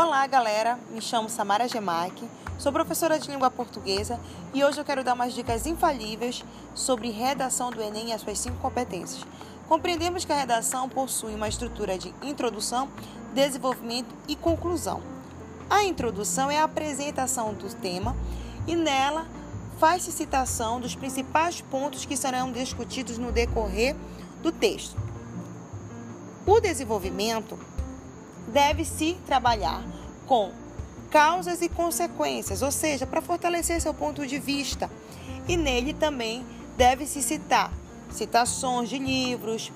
Olá, galera. Me chamo Samara Gemac, sou professora de língua portuguesa e hoje eu quero dar umas dicas infalíveis sobre redação do Enem e as suas cinco competências. Compreendemos que a redação possui uma estrutura de introdução, desenvolvimento e conclusão. A introdução é a apresentação do tema e nela faz-se citação dos principais pontos que serão discutidos no decorrer do texto. O desenvolvimento deve-se trabalhar com causas e consequências, ou seja, para fortalecer seu ponto de vista. E nele também deve-se citar citações de livros,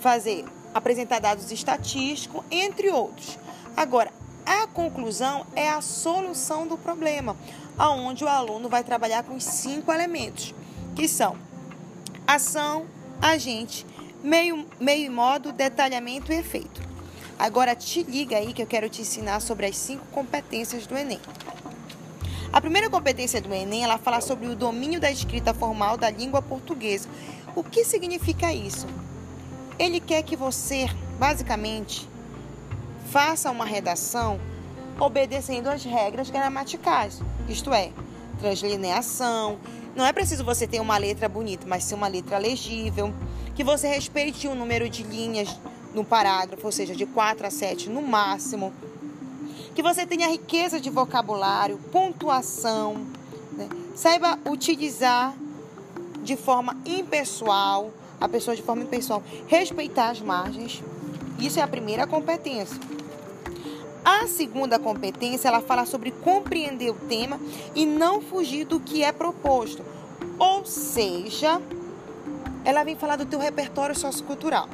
fazer apresentar dados estatísticos, entre outros. Agora, a conclusão é a solução do problema, aonde o aluno vai trabalhar com cinco elementos, que são ação, agente, meio, meio e modo, detalhamento e efeito. Agora te liga aí que eu quero te ensinar sobre as cinco competências do Enem. A primeira competência do Enem, ela fala sobre o domínio da escrita formal da língua portuguesa. O que significa isso? Ele quer que você, basicamente, faça uma redação obedecendo as regras gramaticais, isto é, translineação. Não é preciso você ter uma letra bonita, mas ser uma letra legível, que você respeite o número de linhas no parágrafo, ou seja, de 4 a 7 no máximo. Que você tenha riqueza de vocabulário, pontuação, né? saiba utilizar de forma impessoal, a pessoa de forma impessoal, respeitar as margens. Isso é a primeira competência. A segunda competência, ela fala sobre compreender o tema e não fugir do que é proposto. Ou seja, ela vem falar do teu repertório sociocultural.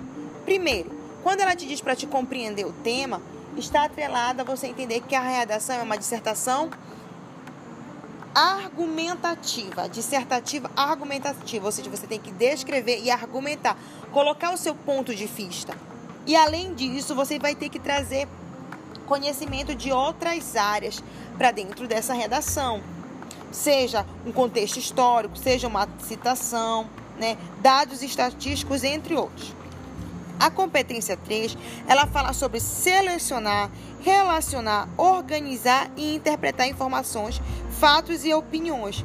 Primeiro, quando ela te diz para te compreender o tema, está atrelada a você entender que a redação é uma dissertação argumentativa, dissertativa argumentativa, ou seja, você tem que descrever e argumentar, colocar o seu ponto de vista. E além disso, você vai ter que trazer conhecimento de outras áreas para dentro dessa redação. Seja um contexto histórico, seja uma citação, né, dados estatísticos, entre outros. A competência 3, ela fala sobre selecionar, relacionar, organizar e interpretar informações, fatos e opiniões.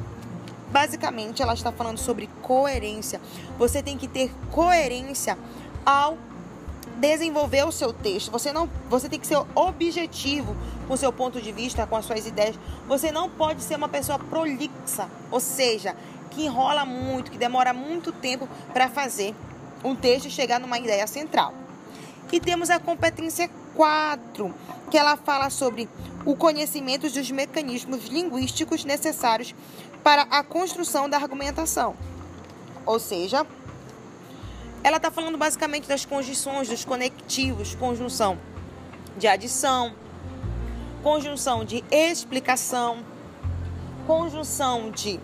Basicamente, ela está falando sobre coerência. Você tem que ter coerência ao desenvolver o seu texto. Você não, você tem que ser objetivo com o seu ponto de vista, com as suas ideias. Você não pode ser uma pessoa prolixa, ou seja, que enrola muito, que demora muito tempo para fazer um texto e chegar numa ideia central. E temos a competência 4, que ela fala sobre o conhecimento dos mecanismos linguísticos necessários para a construção da argumentação. Ou seja, ela está falando basicamente das conjunções, dos conectivos, conjunção de adição, conjunção de explicação, conjunção de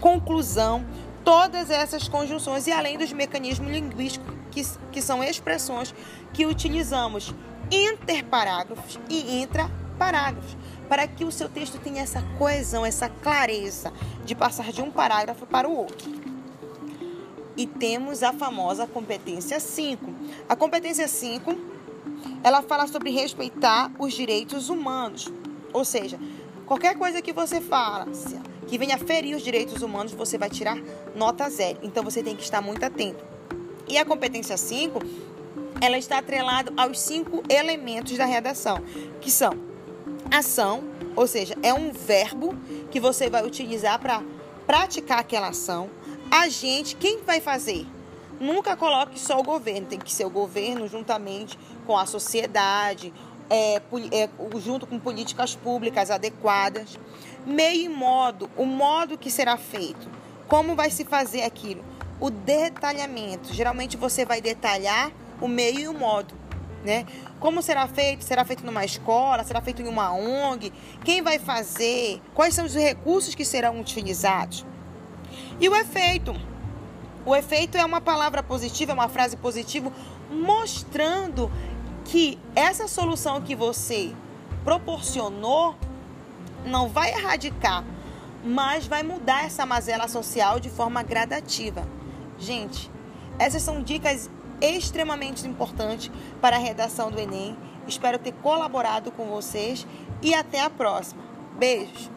conclusão, todas essas conjunções e além dos mecanismos linguísticos que, que são expressões que utilizamos interparágrafos e intraparágrafos para que o seu texto tenha essa coesão, essa clareza de passar de um parágrafo para o outro. E temos a famosa competência 5. A competência 5, ela fala sobre respeitar os direitos humanos. Ou seja, qualquer coisa que você fala, que venha ferir os direitos humanos, você vai tirar nota zero. Então você tem que estar muito atento. E a competência 5, ela está atrelada aos cinco elementos da redação, que são ação, ou seja, é um verbo que você vai utilizar para praticar aquela ação. Agente, quem vai fazer? Nunca coloque só o governo, tem que ser o governo juntamente com a sociedade, é, é, junto com políticas públicas adequadas. Meio e modo, o modo que será feito, como vai se fazer aquilo, o detalhamento. Geralmente você vai detalhar o meio e o modo, né? Como será feito? Será feito numa escola? Será feito em uma ONG? Quem vai fazer? Quais são os recursos que serão utilizados? E o efeito? O efeito é uma palavra positiva, é uma frase positiva, mostrando que essa solução que você proporcionou não vai erradicar, mas vai mudar essa mazela social de forma gradativa. Gente, essas são dicas extremamente importantes para a redação do Enem Espero ter colaborado com vocês e até a próxima. Beijos!